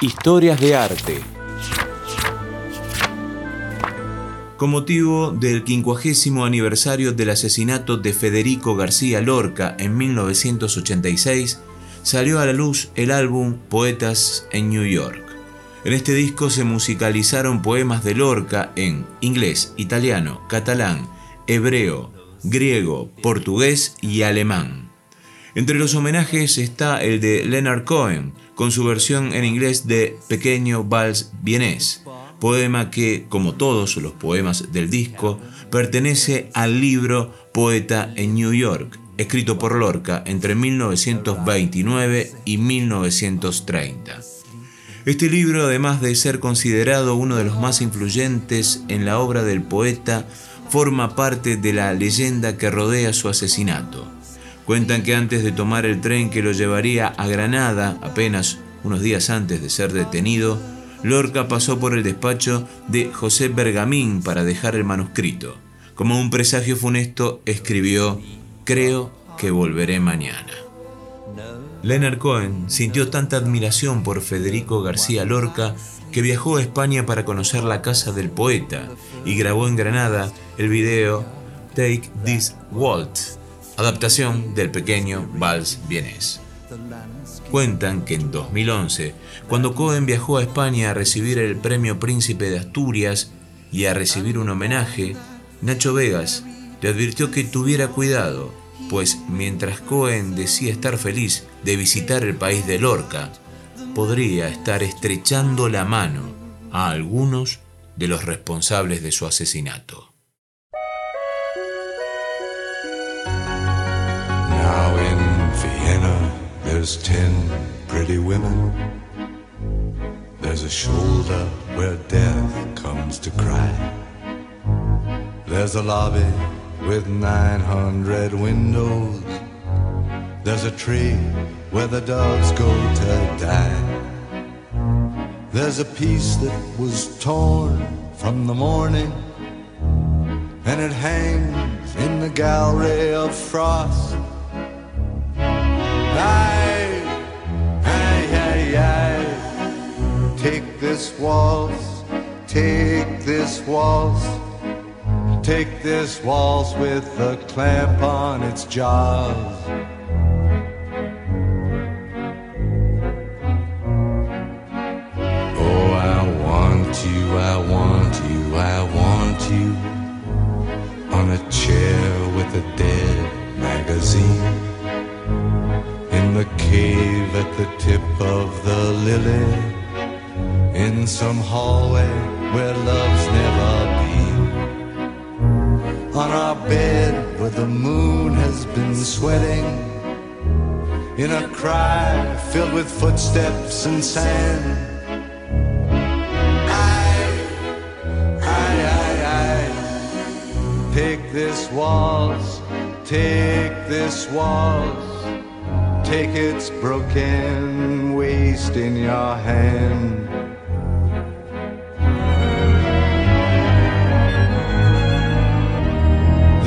Historias de arte. Con motivo del quincuagésimo aniversario del asesinato de Federico García Lorca en 1986, salió a la luz el álbum Poetas en New York. En este disco se musicalizaron poemas de Lorca en inglés, italiano, catalán, hebreo, griego, portugués y alemán. Entre los homenajes está el de Leonard Cohen, con su versión en inglés de Pequeño Vals Vienés, poema que, como todos los poemas del disco, pertenece al libro Poeta en New York, escrito por Lorca entre 1929 y 1930. Este libro, además de ser considerado uno de los más influyentes en la obra del poeta, forma parte de la leyenda que rodea su asesinato. Cuentan que antes de tomar el tren que lo llevaría a Granada, apenas unos días antes de ser detenido, Lorca pasó por el despacho de José Bergamín para dejar el manuscrito. Como un presagio funesto, escribió, Creo que volveré mañana. Leonard Cohen sintió tanta admiración por Federico García Lorca que viajó a España para conocer la casa del poeta y grabó en Granada el video Take This Waltz, adaptación del pequeño Vals Vienés. Cuentan que en 2011, cuando Cohen viajó a España a recibir el premio Príncipe de Asturias y a recibir un homenaje, Nacho Vegas le advirtió que tuviera cuidado pues mientras Cohen decía estar feliz de visitar el país de Lorca, podría estar estrechando la mano a algunos de los responsables de su asesinato. There's ten pretty women. There's a shoulder where death comes to cry. There's a lobby with 900 windows. There's a tree where the dogs go to die. There's a piece that was torn from the morning, and it hangs in the gallery of frost. Aye, this waltz, take this waltz. Take this waltz with a clamp on its jaws. Oh, I want you, I want you, I want you on a chair with a dead magazine in the cave at the tip of the lily in some hallway where love's never been on our bed where the moon has been sweating in a cry filled with footsteps and sand. I, I, I, take this waltz, take this waltz, take its broken waist in your hand.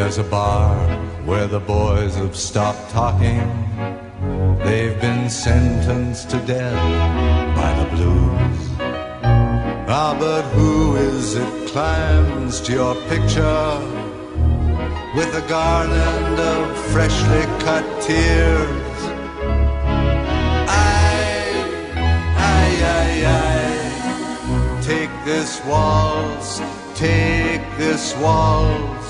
There's a bar where the boys have stopped talking. They've been sentenced to death by the blues. Ah, but who is it climbs to your picture with a garland of freshly cut tears? I, I, I, I, take this waltz, take this waltz.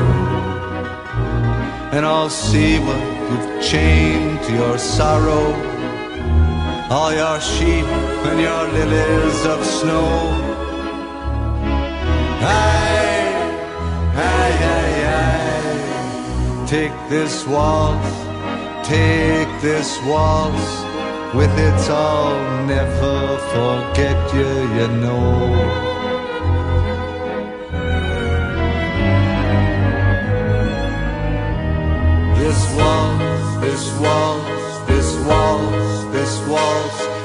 And I'll see what you've chained to your sorrow, all your sheep and your lilies of snow. Aye, aye, aye. Take this waltz, take this waltz. With its I'll never forget you, you know.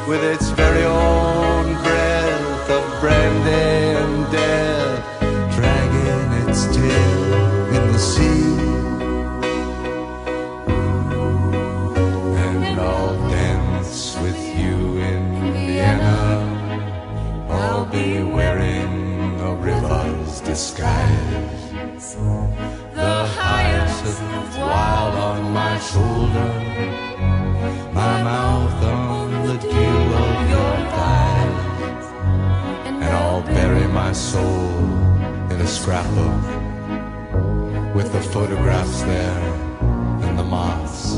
With its very own breath of brandy and death, dragging its tail in the sea. And I'll dance with you in Vienna. I'll be wearing a river's disguise. The hyacinth wild on my shoulder, my mouth on my soul in a scrapbook with the photographs there and the moths.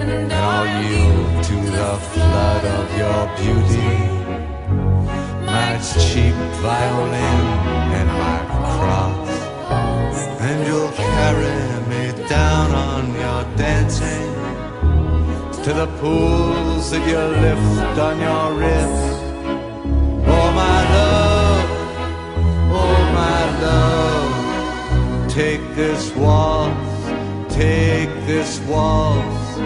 And I'll yield to the flood of your beauty, my cheap violin and my cross. And you'll carry me down on your dancing to the pools that you lift on your wrist. Take this waltz, take this waltz.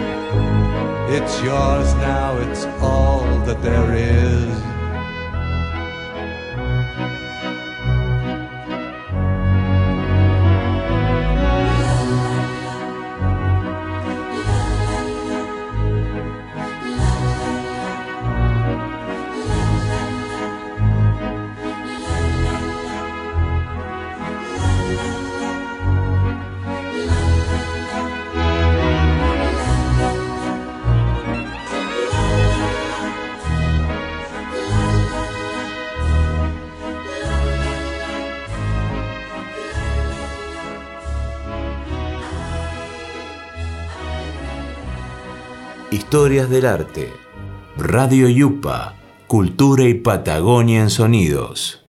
It's yours now, it's all that there is. Historias del arte. Radio Yupa. Cultura y Patagonia en sonidos.